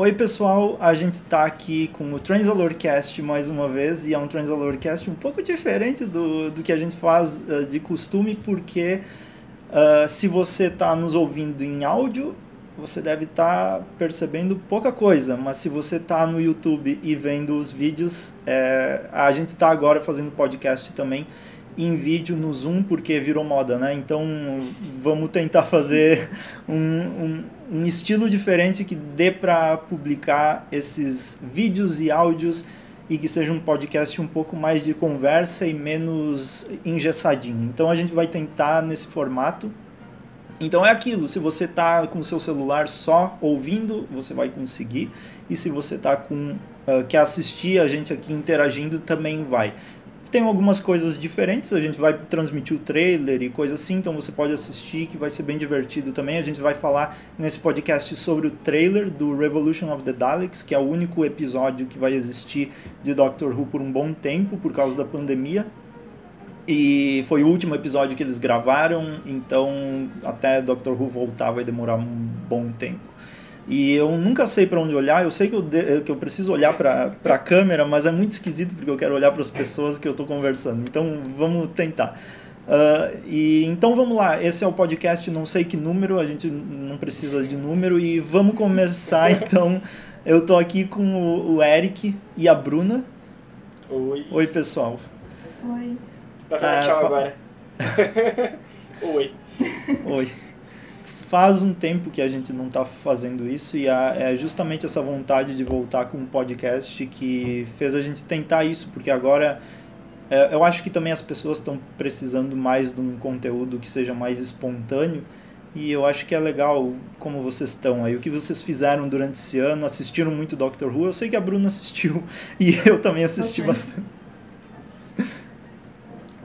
Oi pessoal, a gente está aqui com o Transalorcast mais uma vez e é um Transalorcast um pouco diferente do, do que a gente faz uh, de costume porque uh, se você está nos ouvindo em áudio você deve estar tá percebendo pouca coisa, mas se você está no YouTube e vendo os vídeos, é, a gente está agora fazendo podcast também em vídeo no Zoom porque virou moda, né? Então vamos tentar fazer um, um, um estilo diferente que dê para publicar esses vídeos e áudios e que seja um podcast um pouco mais de conversa e menos engessadinho. Então a gente vai tentar nesse formato então é aquilo, se você está com o seu celular só ouvindo, você vai conseguir. E se você tá com uh, quer assistir a gente aqui interagindo, também vai. Tem algumas coisas diferentes, a gente vai transmitir o trailer e coisa assim, então você pode assistir, que vai ser bem divertido também. A gente vai falar nesse podcast sobre o trailer do Revolution of the Daleks, que é o único episódio que vai existir de Doctor Who por um bom tempo, por causa da pandemia. E foi o último episódio que eles gravaram, então até Doctor Who voltar vai demorar um bom tempo. E eu nunca sei para onde olhar, eu sei que eu, de, que eu preciso olhar para a câmera, mas é muito esquisito porque eu quero olhar para as pessoas que eu estou conversando. Então vamos tentar. Uh, e então vamos lá, esse é o podcast, não sei que número, a gente não precisa de número e vamos começar então. Eu tô aqui com o, o Eric e a Bruna. Oi. Oi, pessoal. Oi. Vai falar ah, tchau fa... agora. Oi. Oi. Faz um tempo que a gente não está fazendo isso e é justamente essa vontade de voltar com um podcast que fez a gente tentar isso, porque agora é, eu acho que também as pessoas estão precisando mais de um conteúdo que seja mais espontâneo e eu acho que é legal como vocês estão aí. O que vocês fizeram durante esse ano? Assistiram muito Doctor Who? Eu sei que a Bruna assistiu e eu também assisti bastante.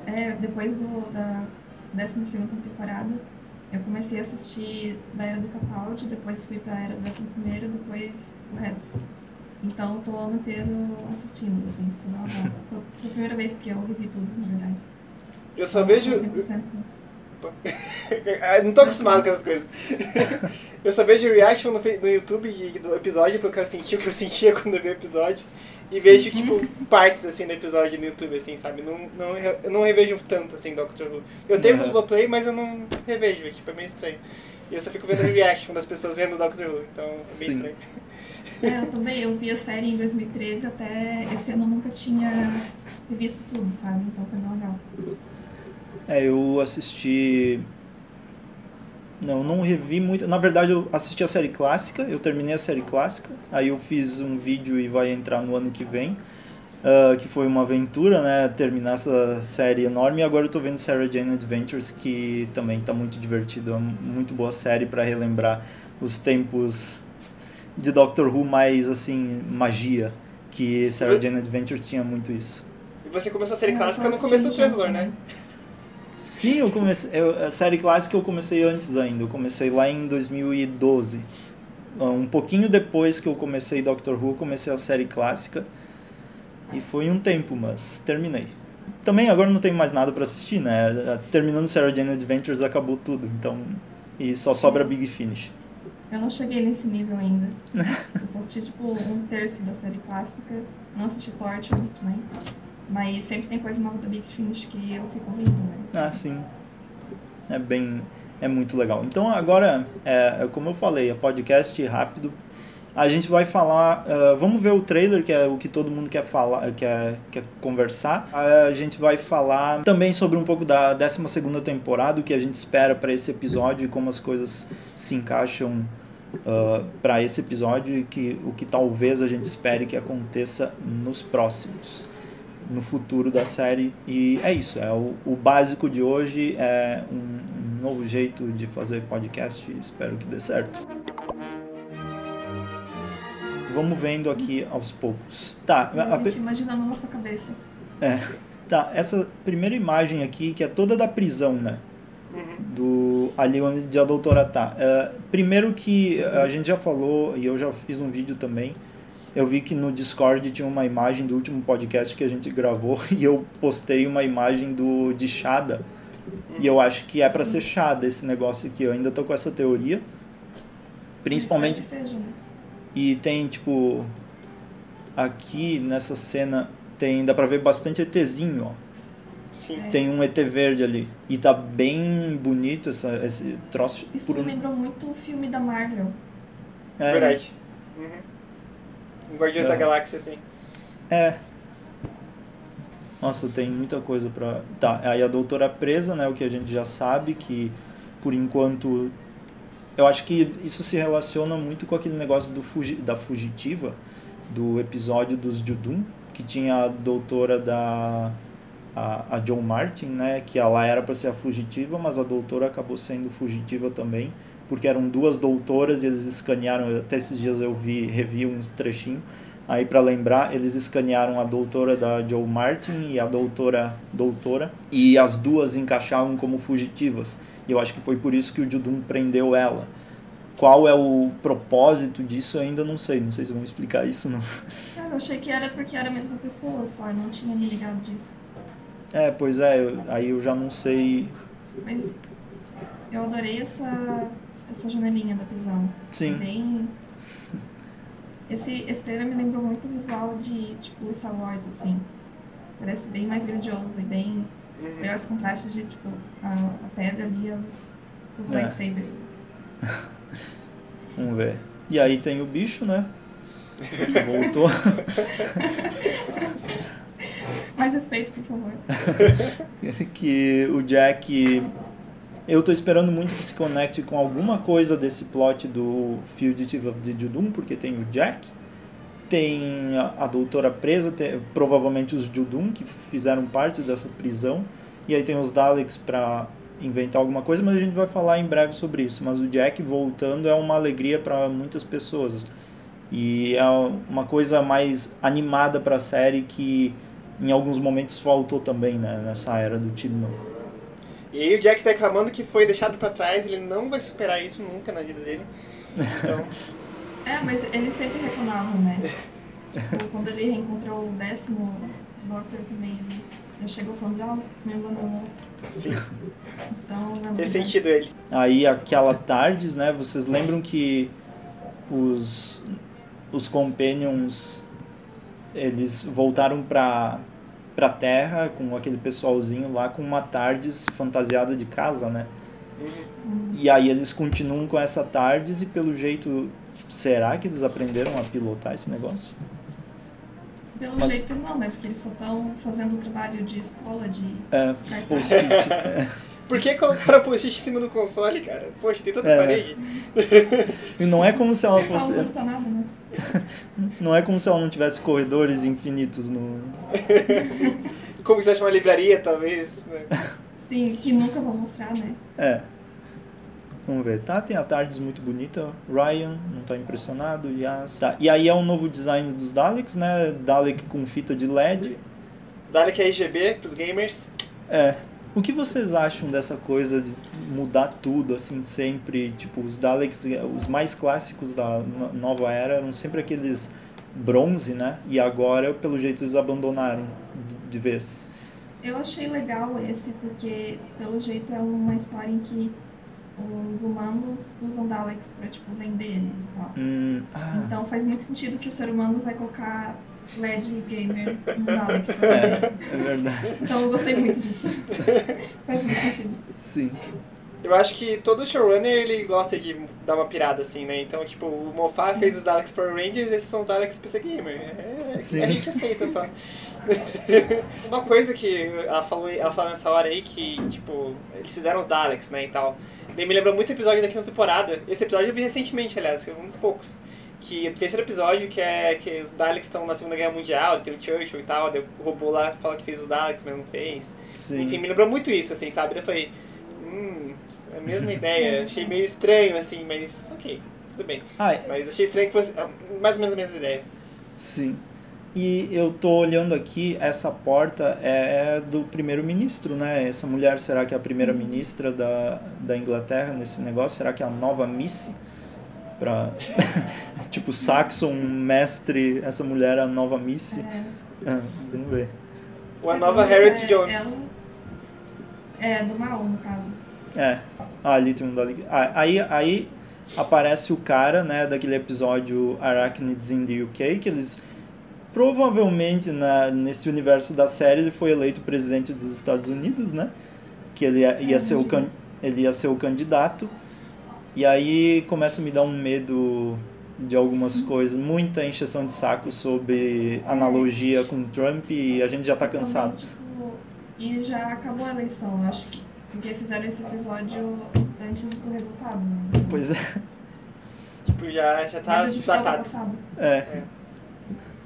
É, depois do, da 12 temporada, eu comecei a assistir da Era do Capaldi, depois fui pra Era do 11, depois o resto. Então, tô ano inteiro assistindo, assim. Foi a primeira vez que eu revi tudo, na verdade. Eu só vejo. 100%. não tô acostumado com essas coisas. eu só vejo reaction no, no YouTube do episódio, porque eu senti o que eu sentia quando eu vi o episódio. E Sim. vejo, tipo, partes, assim, do episódio no YouTube, assim, sabe? Não, não, eu não revejo tanto, assim, Doctor Who. Eu tenho uhum. Play, mas eu não revejo, tipo, é meio estranho. E eu só fico vendo a reaction das pessoas vendo Doctor Who, então é meio Sim. estranho. É, eu também, eu vi a série em 2013, até esse ano eu nunca tinha revisto tudo, sabe? Então foi bem legal. É, eu assisti não, não revi muito. Na verdade, eu assisti a série clássica, eu terminei a série clássica, aí eu fiz um vídeo e vai entrar no ano que vem, uh, que foi uma aventura, né? Terminar essa série enorme. E agora eu tô vendo Sarah Jane Adventures, que também tá muito divertido, é muito boa série para relembrar os tempos de Doctor Who mais assim, magia, que Sarah Jane Adventures tinha muito isso. E você começou a série clássica no começo do Translor, né? Sim, eu comecei. Eu, a série clássica eu comecei antes ainda. Eu comecei lá em 2012. Ah, um pouquinho depois que eu comecei Doctor Who, eu comecei a série clássica. E foi um tempo, mas terminei. Também agora não tenho mais nada para assistir, né? Terminando Sarah Jane Adventures acabou tudo, então. E só sobra Big Finish. Eu não cheguei nesse nível ainda. eu só assisti tipo um terço da série clássica. Não assisti Torture também. Mas sempre tem coisa nova da Big Finish que eu fico ouvindo, né? Ah, sim. É bem... É muito legal. Então agora, é, como eu falei, é podcast rápido. A gente vai falar... Uh, vamos ver o trailer, que é o que todo mundo quer falar, quer, quer conversar. A gente vai falar também sobre um pouco da 12 temporada, o que a gente espera para esse episódio e como as coisas se encaixam uh, para esse episódio e que, o que talvez a gente espere que aconteça nos próximos no futuro da série. E é isso, é o, o básico de hoje, é um, um novo jeito de fazer podcast, espero que dê certo. Vamos vendo aqui aos poucos. Tá, a, a gente imagina na nossa cabeça. É. Tá, essa primeira imagem aqui, que é toda da prisão, né? Uhum. Do, ali onde a doutora tá. É, primeiro que a gente já falou, e eu já fiz um vídeo também, eu vi que no Discord tinha uma imagem do último podcast que a gente gravou e eu postei uma imagem do de Shada. E eu acho que é para ser Shada esse negócio aqui. Eu ainda tô com essa teoria. Principalmente. Seja, né? E tem, tipo, aqui nessa cena, tem dá pra ver bastante ETzinho, ó. Sim. Tem um ET verde ali. E tá bem bonito essa, esse troço. Isso por me um- lembrou muito o filme da Marvel. é, Verdade. Uhum. Um Guardiões É. da Galáxia, assim. É. Nossa, tem muita coisa pra. Tá, aí a doutora presa, né? O que a gente já sabe, que por enquanto. Eu acho que isso se relaciona muito com aquele negócio do fugi... da fugitiva, do episódio dos Judum, que tinha a doutora da. A, a John Martin, né? Que ela era para ser a fugitiva, mas a doutora acabou sendo fugitiva também, porque eram duas doutoras e eles escanearam. Até esses dias eu vi, revi um trechinho. Aí para lembrar, eles escanearam a doutora da Joe Martin e a doutora doutora e as duas encaixavam como fugitivas. E eu acho que foi por isso que o Judum prendeu ela. Qual é o propósito disso eu ainda não sei. Não sei se vão explicar isso não. Cara, eu achei que era porque era a mesma pessoa só, eu não tinha me ligado disso. É, pois é, eu- aí eu já não sei. Mas eu adorei essa, essa janelinha da prisão. Sim. Bem. Esse, esse trailer me lembrou muito o visual de tipo Star Wars, assim. Parece bem mais grandioso e bem. Uhum. Legal esse contraste de tipo a, a pedra ali e as, os É. lightsabers. Vamos ver. E aí tem o bicho, né? Que voltou. Mais respeito, por favor. que o Jack. Eu tô esperando muito que se conecte com alguma coisa desse plot do Fugitive of the Judum, porque tem o Jack, tem a, a doutora presa, tem- provavelmente os Judum que fizeram parte dessa prisão, e aí tem os Daleks pra inventar alguma coisa, mas a gente vai falar em breve sobre isso. Mas o Jack voltando é uma alegria para muitas pessoas. E é uma coisa mais animada pra série que em alguns momentos faltou também né, nessa era do Tibnon. E aí o Jack tá reclamando que foi deixado pra trás, ele não vai superar isso nunca na vida dele. Então, É, mas ele sempre reclamava, né? tipo, quando ele reencontrou o décimo Doctor também, ele já chegou falando, ah, me abandonou. sim, Então, é sentido ele. Aí aquela tardes, né? Vocês lembram que os os companions eles voltaram pra pra Terra com aquele pessoalzinho lá com uma tardes fantasiada de casa, né? Uhum. E aí eles continuam com essa tardes e pelo jeito será que eles aprenderam a pilotar esse negócio? Pelo Mas- jeito não, né? Porque eles só estão fazendo o trabalho de escola de É. É. Por que colocaram post-it em cima do console, cara? Poxa, tem tanta É. parede. E não é como se ela Não tá fosse usando pra nada, né? não é como se ela não tivesse corredores infinitos no Como se fosse uma livraria, talvez. Né? Sim, que nunca vão mostrar, né? É. Vamos ver. Tá, tem a Tardes muito bonita. Ryan, não tá impressionado. Yas. Tá. E aí é um novo design dos Daleks, né? Dalek com fita de LED. Dalek RGB pros gamers. É. O que vocês acham dessa coisa de mudar tudo, assim, sempre? Tipo, os Daleks, os mais clássicos da no- nova era eram sempre aqueles bronze, né? E agora, pelo jeito, eles abandonaram de, vez. Eu achei legal esse porque, pelo jeito, é uma história em que os humanos usam Daleks pra, tipo, vender eles e tal. Hum, ah, Então faz muito sentido que o ser humano vai colocar LED gamer no Dalek pra é, é verdade. Então eu gostei muito disso. faz muito sentido. Sim. Eu acho que todo showrunner ele gosta de dar uma pirada assim, né? Então, tipo, o Moffat fez os Daleks Power Rangers, esses são os Daleks PC Gamer. É, Sim. a gente aceita só. uma coisa que ela falou, ela falou nessa hora aí que, tipo, eles fizeram os Daleks, né, e tal. Daí me lembrou muito episódios da quinta temporada. Esse episódio eu vi recentemente, aliás, que é um dos poucos. Que o terceiro episódio, que é que os Daleks estão na Segunda Guerra Mundial, tem o Churchill e tal, daí o robô lá fala que fez os Daleks, mas não fez. Sim. Enfim, me lembrou muito isso, assim, sabe? Daí eu falei, hum, é a mesma ideia. Achei meio estranho, assim, mas ok, tudo bem. Ah, é- Mas achei estranho que fosse ah, mais ou menos a mesma ideia. sim. E eu tô olhando aqui, essa porta é do primeiro-ministro, né? Essa mulher será que é a primeira-ministra da, da Inglaterra nesse negócio? Será que é a nova Missy? Pra... tipo, Saxon, mestre, essa mulher é a nova Missy? É, Ah, vamos ver. Ou a nova Harriet é, Jones. Ela... É, do mal, no caso. É. Ah, ali tem um Dalek. Ah, aí, aí aparece o cara, né, daquele episódio Arachnids in the UK, que eles provavelmente na, nesse universo da série ele foi eleito presidente dos Estados Unidos, né? Que ele ia, ia ser o can, ele ia ser o candidato. E aí começa a me dar um medo de algumas coisas, muita encheção de saco sobre analogia com Trump e a gente já tá cansado. Também, tipo, e já acabou a eleição, acho que porque fizeram esse episódio antes do resultado, né? Pois é. Tipo, já, já tá datado. ultrapassado. É.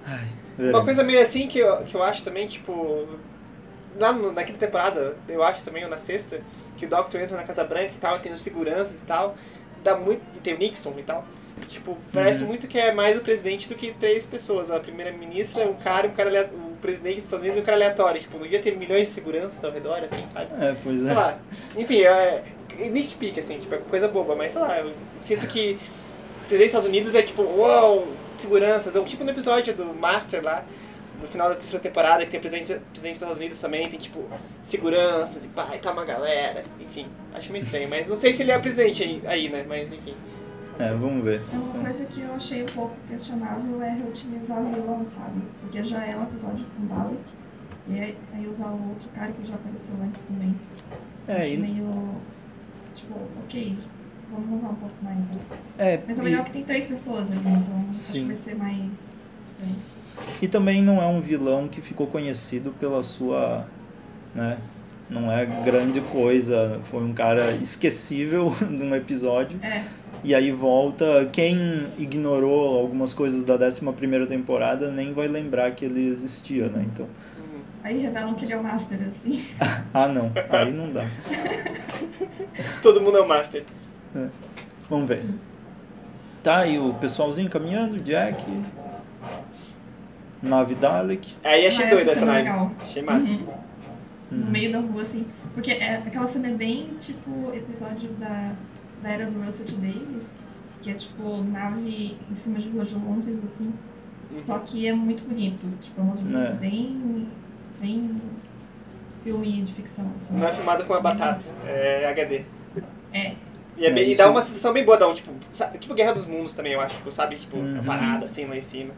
Ai, Uma coisa meio assim que eu, que eu acho também, tipo. Lá no, na quinta temporada, eu acho também, ou na sexta, que o Doctor entra na Casa Branca e tal, tem os seguranças e tal. Dá muito. E tem o Nixon e tal. Tipo, parece Uhum. muito que é mais o presidente do que três pessoas. A primeira-ministra, um cara, um cara presidente dos Estados Unidos e um cara aleatório. Tipo, não ia ter milhões de seguranças ao redor, assim, sabe? É, pois Sei é. lá. Enfim, é. Nitpick, assim, tipo, é coisa boba, mas sei lá, eu sinto que presidente dos Estados Unidos é tipo, uau, seguranças. Ou tipo no episódio do Master lá, no final da terceira temporada, que tem presidente, presidente dos Estados Unidos também, tem tipo, seguranças e e tá uma galera. Enfim, acho meio estranho, mas não sei se ele é presidente aí, aí né? Mas enfim. É, vamos ver. É Uma coisa que eu achei um pouco questionável é reutilizar o vilão, sabe? Porque já é um episódio com Dalek, e aí aí usar o outro cara que já apareceu antes também. É, Acho e- meio. Tipo, ok, vamos inovar um pouco mais, né? É, Mas é e- legal que tem três pessoas ali, então acho Sim. que vai ser mais. E também não é um vilão que ficou conhecido pela sua, né? Não é grande coisa, foi um cara esquecível num episódio É, e aí volta, quem ignorou algumas coisas da 11ª temporada nem vai lembrar que ele existia, né? Então, Hum. aí revelam que ele é o Master, assim. ah não, aí não dá. Todo mundo é o Master. Vamos ver. Tá, e o pessoalzinho caminhando, Jack, nave Dalek. Aí achei Ah, doido essa é nave. legal. Achei massa. Uhum. no Hum. meio da rua, assim. Porque é, aquela cena é bem tipo episódio da, da era do Russell T. Davis, que é tipo nave em cima de rua de Londres, assim. Só que é muito bonito. Tipo, é umas luzes É. bem. bem. filme de ficção, assim. Não é filmado com a batata, é HD. É. E, é É, bem- e isso- dá uma sensação bem boa, dá um, tipo, sa- tipo Guerra dos Mundos também, eu acho, tipo, sabe? Tipo, Uhum. a parada assim lá em cima.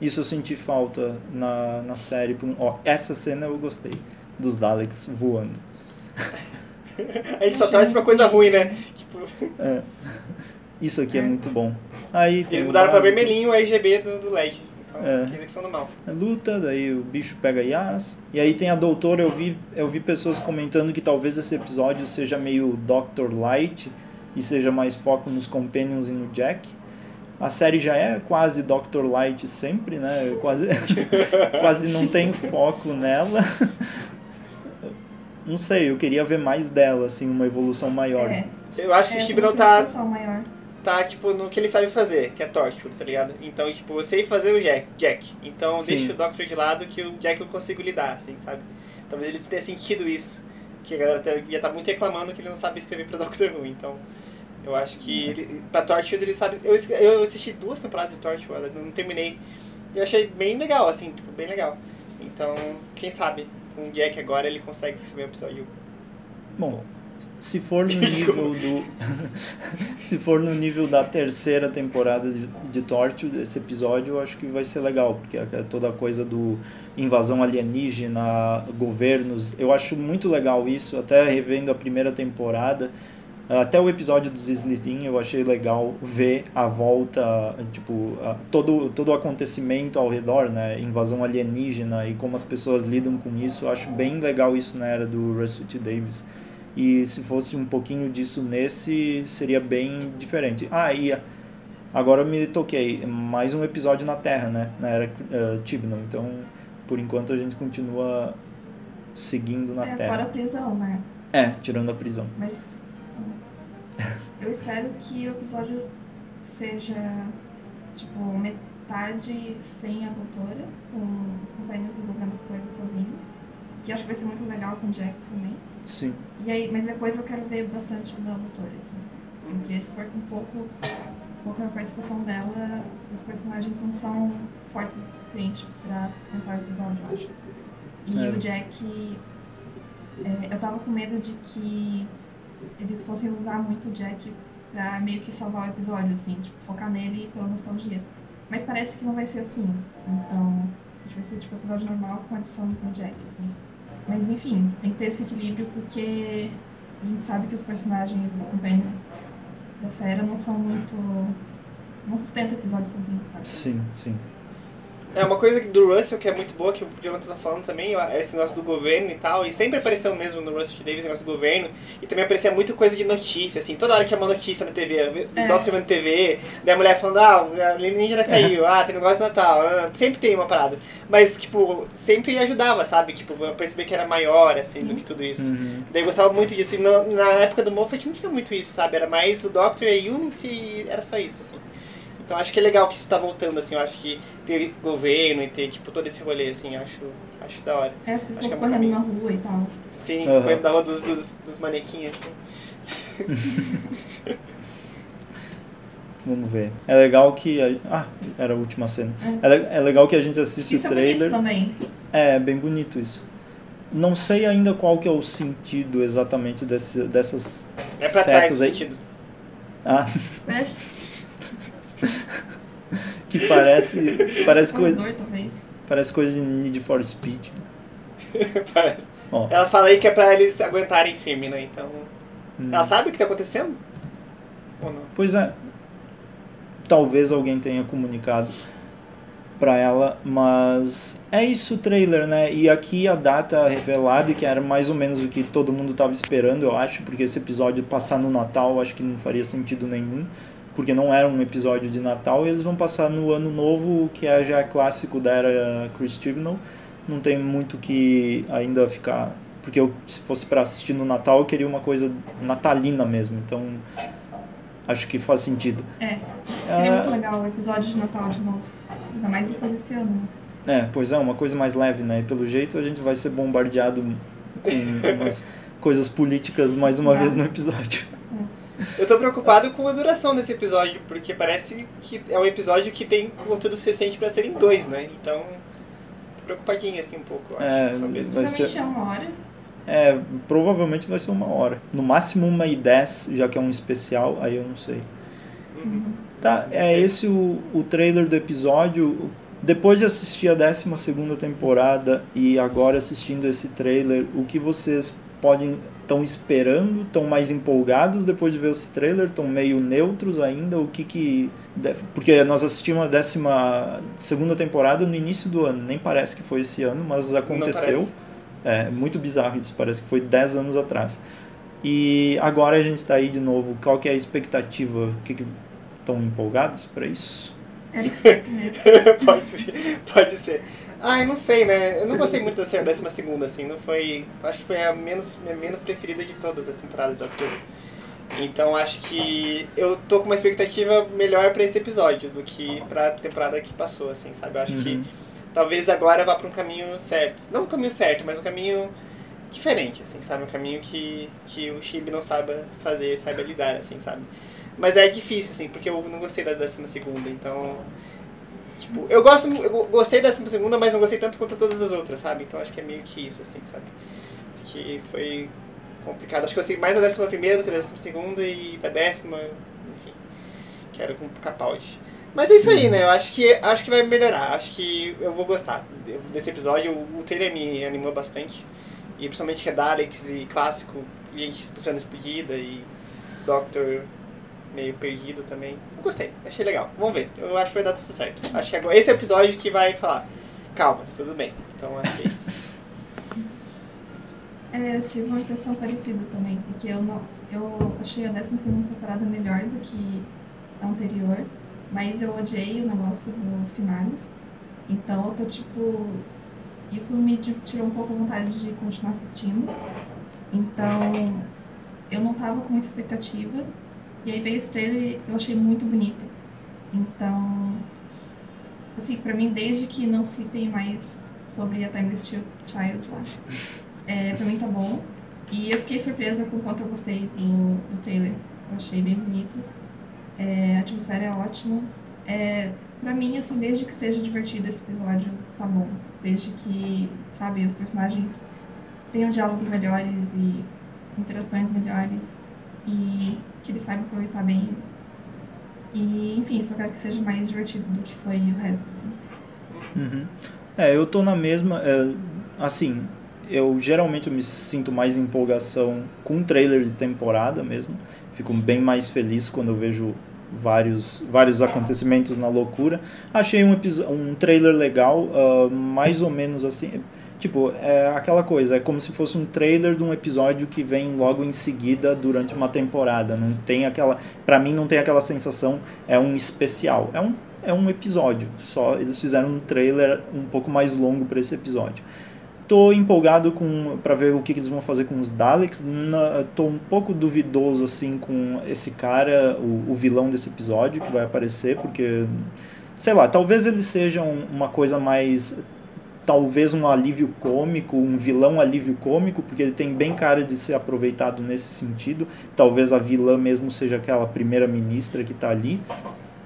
Isso eu senti falta na, na série. Ó, essa cena eu gostei. Dos Daleks voando. A gente só torce pra coisa ruim, né? Tipo, É. Isso aqui é É. muito bom. Aí eles mudaram pra vermelhinho o RGB do, do LED. Então, É. mal. a Luta, daí o bicho pega Yas. E aí tem a doutora, eu vi, eu vi pessoas comentando que talvez esse episódio seja meio Dr. Light e seja mais foco nos Companions e no Jack. A série já é quase Dr. Light sempre, né? Quase, quase não tem foco nela. Não sei, eu queria ver mais dela, assim, uma evolução maior. É. Eu acho que o não tá, maior. tá, tipo, no que ele sabe fazer, que é torture, tá ligado? Então, tipo, eu sei fazer o Jack. Jack. Então, Sim. deixa o Doctor de lado que o Jack eu consigo lidar, assim, sabe? Talvez ele tenha sentido isso. Que a galera até ia estar muito reclamando que ele não sabe escrever pra Doctor Who. Então, eu acho que ele, pra Torchwood ele sabe... Eu, eu assisti duas temporadas de Torchwood, eu não terminei. Eu achei bem legal, assim, tipo, bem legal. Então, quem sabe, com o Jack agora ele consegue escrever um episódio. Bom, se for no nível do. se for no nível da terceira temporada de, de Torture, esse episódio eu acho que vai ser legal, porque é toda a coisa do invasão alienígena, governos. Eu acho muito legal isso, até revendo a primeira temporada. Até o episódio dos Slithin eu achei legal ver a volta, tipo, a- todo, todo o acontecimento ao redor, né? Invasão alienígena e como as pessoas lidam com isso. Eu acho bem legal isso na era do Russell T. Davis. E se fosse um pouquinho disso nesse, seria bem diferente. Ah, e agora eu me toquei, mais um episódio na Terra, né? Na era uh, Tibnon. Então, por enquanto a gente continua seguindo na É, Terra. fora a prisão, né? É, tirando a prisão. Mas eu espero que o episódio seja tipo metade sem a doutora, com os companheiros resolvendo as coisas sozinhos. Que acho que vai ser muito legal com o Jack também. Sim. E aí, mas depois eu quero ver bastante da doutora, assim. Porque se for com pouco, pouca participação dela, os personagens não são fortes o suficiente pra sustentar o episódio, eu acho. E É. o Jack. é, eu tava com medo de que eles fossem usar muito o Jack pra meio que salvar o episódio, assim, tipo, focar nele pela nostalgia. Mas parece que não vai ser assim. Então, a gente vai ser tipo episódio normal com adição do Jack, assim. Mas enfim, tem que ter esse equilíbrio porque a gente sabe que os personagens, os companions dessa era não são muito. não sustentam o episódio sozinhos, sabe? Sim, sim. É uma coisa do Russell que é muito boa, que o Jonathan tá falando também, esse negócio do governo e tal, e sempre apareceu mesmo no Russell Davis, esse negócio do governo, e também aparecia muita coisa de notícia, assim, toda hora tinha uma notícia na TV, o é. Doctor na TV, daí a mulher falando, ah, a alienígena caiu, ah, tem negócio de Natal, ah, sempre tem uma parada. Mas, tipo, sempre ajudava, sabe? Tipo, eu percebi que era maior, assim, Sim. do que tudo isso. Uhum. Daí eu gostava muito disso, e no, na época do Moffat não tinha muito isso, sabe? Era mais o Doctor e a Unity, e era só isso, assim. Então acho que é legal que isso tá voltando, assim, eu acho que ter governo e ter, tipo, todo esse rolê, assim, acho, acho da hora. É, as pessoas é correndo na rua e tal. Sim, uhum. correndo na rua dos, dos, dos manequins, assim. Vamos ver. É legal que. A... Ah, era a última cena. É, é, é legal que a gente assiste isso o trailer. Isso é bonito também. É, bem bonito isso. Não sei ainda qual que é o sentido exatamente desse, dessas é pra trás aí. sentido. Ah. Parece que parece. Parece coisa. Parece coisa de Need for Speed. parece. Ela fala aí que é pra eles aguentarem firme, né? Então. Hum. Ela sabe o que tá acontecendo? Ou não? Pois é. Talvez alguém tenha comunicado para ela, mas é isso o trailer, né? E aqui a data revelada, que era mais ou menos o que todo mundo tava esperando, eu acho, porque esse episódio passar no Natal, acho que não faria sentido nenhum porque não era um episódio de Natal, e eles vão passar no Ano Novo, que é já clássico da era Chris Chibnall. Não tem muito que ainda ficar. Porque eu, se fosse para assistir no Natal, eu queria uma coisa natalina mesmo. Então, acho que faz sentido. É, seria é... muito legal o episódio de Natal de novo. Ainda mais depois desse ano. É, pois é, uma coisa mais leve, né? E pelo jeito a gente vai ser bombardeado com umas coisas políticas mais uma vez no episódio. Eu tô preocupado com a duração desse episódio, porque parece que é um episódio que tem conteúdo suficiente pra serem dois, né? Então, tô preocupadinho assim um pouco, eu é, acho. Vai ser... é uma hora. É, provavelmente vai ser uma hora. No máximo uma e dez, já que é um especial, aí eu não sei. Uhum. Tá, é esse o, o trailer do episódio. Depois de assistir a 12 segunda temporada e agora assistindo esse trailer, o que vocês podem estão esperando, estão mais empolgados depois de ver esse trailer, estão meio neutros ainda, o que que... Porque nós assistimos a décima segunda temporada no início do ano, nem parece que foi esse ano, mas aconteceu. É muito bizarro isso, parece que foi 10 anos atrás. E agora a gente está aí de novo, qual que é a expectativa? O que estão empolgados para isso? pode, pode ser. Ai, não sei, né? Eu não gostei muito da décima segunda, assim, não foi. Acho que foi a menos, a menos preferida de todas as temporadas de Doctor Então acho que eu tô com uma expectativa melhor para esse episódio do que pra temporada que passou, assim, sabe? Eu acho uhum. que talvez agora vá para um caminho certo. Não um caminho certo, mas um caminho diferente, assim, sabe? Um caminho que, que o Chibi não saiba fazer, saiba lidar, assim, sabe? Mas é difícil, assim, porque eu não gostei da décima segunda, então Tipo, eu gosto, eu gostei da segunda, mas não gostei tanto quanto todas as outras, sabe? Então acho que é meio que isso, assim, sabe? Que foi complicado. Acho que eu gostei mais da décima primeira do que da décima segunda e da décima, enfim, que era com o Capaldi. Mas é isso aí, né? Eu acho que, acho que vai melhorar. Acho que eu vou gostar desse episódio. O, o trailer me animou bastante. E principalmente que é e clássico, gente sendo explodida e Doctor meio perdido também. Eu gostei, achei legal. Vamos ver. Eu acho que vai dar tudo certo. Acho que agora esse é episódio que vai falar. Calma, tudo bem. Então acho que é isso. É, eu tive uma impressão parecida também, porque eu não. Eu achei a 12 temporada melhor do que a anterior, mas eu odiei o negócio do final. Então eu tô tipo. Isso me tirou um pouco a vontade de continuar assistindo. Então eu não tava com muita expectativa, e aí veio esse trailer eu achei muito bonito. Então, assim, pra mim, desde que não citem mais sobre a Timeless Child lá, é, pra mim tá bom. E eu fiquei surpresa com o quanto eu gostei do, do trailer. Eu achei bem bonito. É, a atmosfera é ótima. É, pra mim, assim, desde que seja divertido esse episódio, tá bom. Desde que, sabe, os personagens tenham diálogos melhores e interações melhores. E que eles saibam aproveitar bem eles. E, enfim, só quero que seja mais divertido do que foi o resto, assim. Uhum. É, eu tô na mesma. É, assim, eu geralmente me sinto mais empolgação com trailer de temporada mesmo. Fico bem mais feliz quando eu vejo vários, vários acontecimentos na loucura. Achei um, um trailer legal, uh, mais ou menos assim. Tipo, é aquela coisa, é como se fosse um trailer de um episódio que vem logo em seguida durante uma temporada. Não tem aquela. para mim não tem aquela sensação, é um especial. É um, é um episódio. Só eles fizeram um trailer um pouco mais longo para esse episódio. Tô empolgado com para ver o que, que, eles vão fazer com os Daleks. Na, tô um pouco duvidoso assim com esse cara, o, o vilão desse episódio que vai aparecer, porque sei lá, talvez ele seja um, uma coisa mais talvez um alívio cômico, um vilão alívio cômico, porque ele tem bem cara de ser aproveitado nesse sentido. Talvez a vilã mesmo seja aquela primeira ministra que está ali.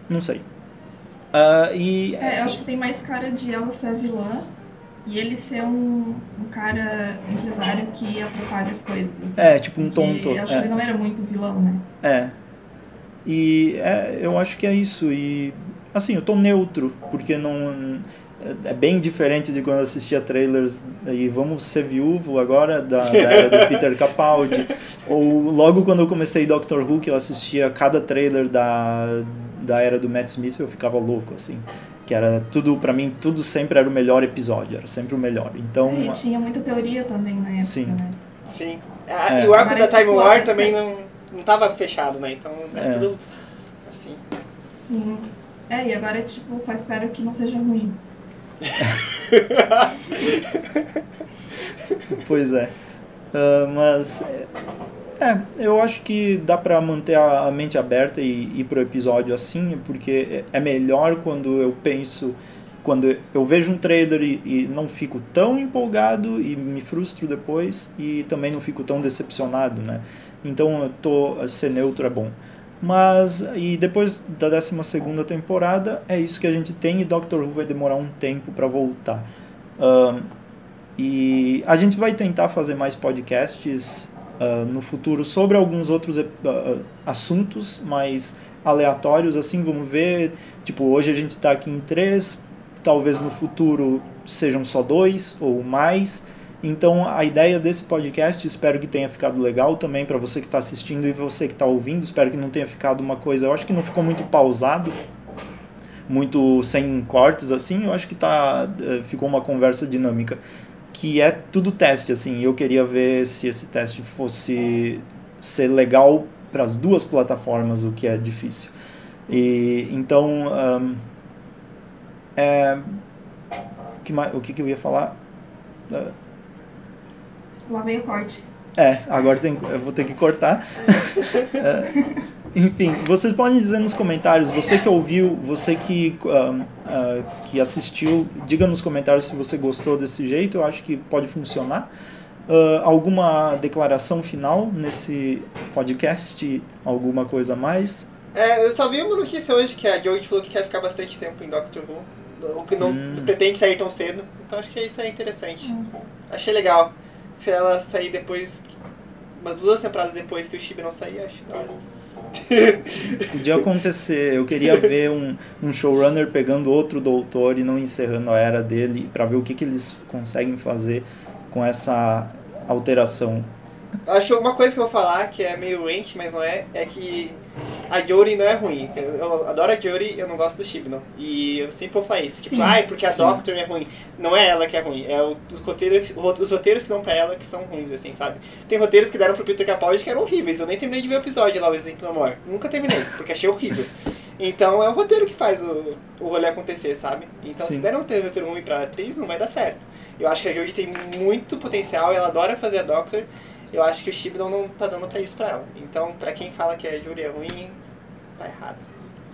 Não sei. Uh, e, é, eu acho que tem mais cara de ela ser a vilã e ele ser um, um cara empresário que atrapalha as coisas. Assim, é, tipo um tonto. Eu acho é. que ele não era muito vilão, né? É. E é, eu acho que é isso. E assim, eu tô neutro, porque não é, é bem diferente de quando eu assistia trailers e vamos ser viúvo agora da, da era do Peter Capaldi ou logo quando eu comecei Doctor Who que eu assistia cada trailer da, da era do Matt Smith eu ficava louco assim que era tudo para mim tudo sempre era o melhor episódio era sempre o melhor. Então e tinha muita teoria também na época sim. né? sim. Ah, é. e o arco da Time War também não não tava fechado né? Então é, é. tudo assim. Sim. É e agora tipo só espero que não seja ruim pois é. Uh, mas é, eu acho que dá para manter a, mente aberta e ir pro episódio assim, porque é melhor quando eu penso, quando eu vejo um trailer e, e, não fico tão empolgado e me frustro depois e também não fico tão decepcionado, né? Então eu tô ser neutro é bom. Mas, e depois da 12 temporada, é isso que a gente tem e Doctor Who vai demorar um tempo para voltar. Um, e a gente vai tentar fazer mais podcasts uh, no futuro sobre alguns outros uh, assuntos mais aleatórios, assim, vamos ver. Tipo, hoje a gente está aqui em três, talvez no futuro sejam só dois ou mais. Então, a ideia desse podcast, espero que tenha ficado legal também para você que está assistindo e você que está ouvindo. Espero que não tenha ficado uma coisa. Eu acho que não ficou muito pausado, muito sem cortes assim. Eu acho que tá, eh, ficou uma conversa dinâmica. Que é tudo teste, assim. Eu queria ver se esse teste fosse ser legal para as duas plataformas, o que é difícil. E, então, um, é, que, o que, que eu ia falar? Uh, Lá vem o corte. É, agora tem, eu vou ter que cortar. é, enfim, vocês podem dizer nos comentários, você que ouviu, você que, uh, uh, que assistiu, diga nos comentários se você gostou desse jeito, eu acho que pode funcionar. Uh, alguma declaração final nesse podcast? Alguma coisa a mais? É, eu só vi uma notícia hoje que a Joey falou que quer ficar bastante tempo em Doctor Who, o que não hum. pretende sair tão cedo, então acho que isso é interessante. Hum. Achei legal se ela sair depois. Umas duas temporadas depois que o Chibi não sair, acho da Podia acontecer. Eu queria ver um, um showrunner pegando outro doutor e não encerrando a era dele para ver o que, que eles conseguem fazer com essa alteração. Acho uma coisa que eu vou falar que é meio range, mas não é, é que a Yori não é ruim. Eu adoro a Yori, eu não gosto do Shibno. E eu sempre vou falar isso. Tipo, Sim. ai, porque a Sim. Doctor é ruim. Não é ela que é ruim, é os roteiros, os roteiros que dão pra ela que são ruins, assim, sabe? Tem roteiros que deram pro Peter Capaldi que eram horríveis. Eu nem terminei de ver o episódio lá, o Exemplo Amor. Nunca terminei, porque achei horrível. Então é o roteiro que faz o, o rolê acontecer, sabe? Então Sim. se der um roteiro ruim pra atriz, não vai dar certo. Eu acho que a Yori tem muito potencial, ela adora fazer a Doctor eu acho que o Shibnon não tá dando pra isso pra ela. Então, pra quem fala que a Yuri é ruim, tá errado.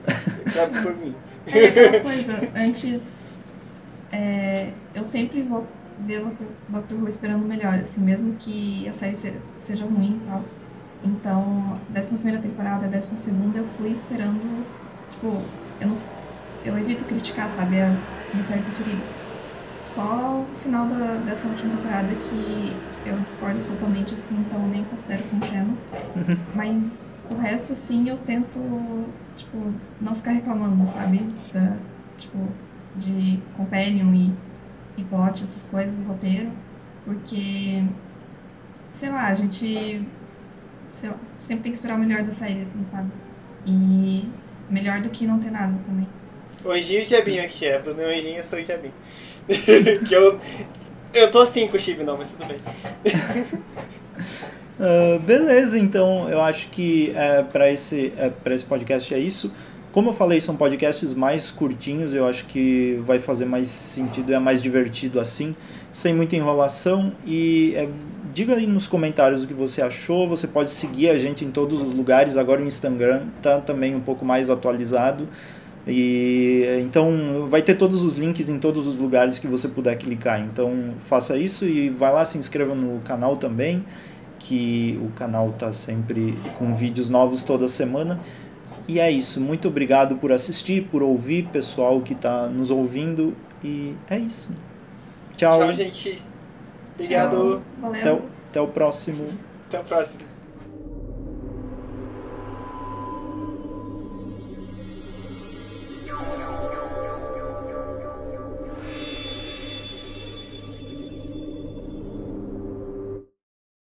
É por mim. É aquela coisa, antes é, eu sempre vou ver o Dr. Who esperando melhor, assim, mesmo que a série seja ruim e tal. Então, 11 primeira temporada, 12 segunda, eu fui esperando, tipo, eu não eu evito criticar, sabe, a minha série preferida. Só o final da, dessa última temporada que eu discordo totalmente, assim, então nem considero como canon. Mas o resto, assim, eu tento, tipo, não ficar reclamando, sabe? Da, tipo, de companion e, e plot, essas coisas, do roteiro. Porque, sei lá, a gente sei lá, sempre tem que esperar o melhor da série, assim, sabe? E melhor do que não ter nada também. O Anjinho e o Diabinho aqui, é. Bruno e o Anjinho, eu sou o Diabinho. que eu, eu tô assim com o Chibi, não, mas tudo bem. Uh, beleza, então eu acho que é, para esse, é, esse podcast é isso. Como eu falei, são podcasts mais curtinhos, eu acho que vai fazer mais sentido, é mais divertido assim, sem muita enrolação. E é, diga aí nos comentários o que você achou. Você pode seguir a gente em todos os lugares. Agora o Instagram está também um pouco mais atualizado. E então vai ter todos os links em todos os lugares que você puder clicar. Então faça isso e vai lá se inscreva no canal também, que o canal tá sempre com vídeos novos toda semana. E é isso. Muito obrigado por assistir, por ouvir, pessoal que está nos ouvindo. E é isso. Tchau. Tchau, gente. Obrigado. Tchau. Valeu. Até, até o próximo. Até o próximo.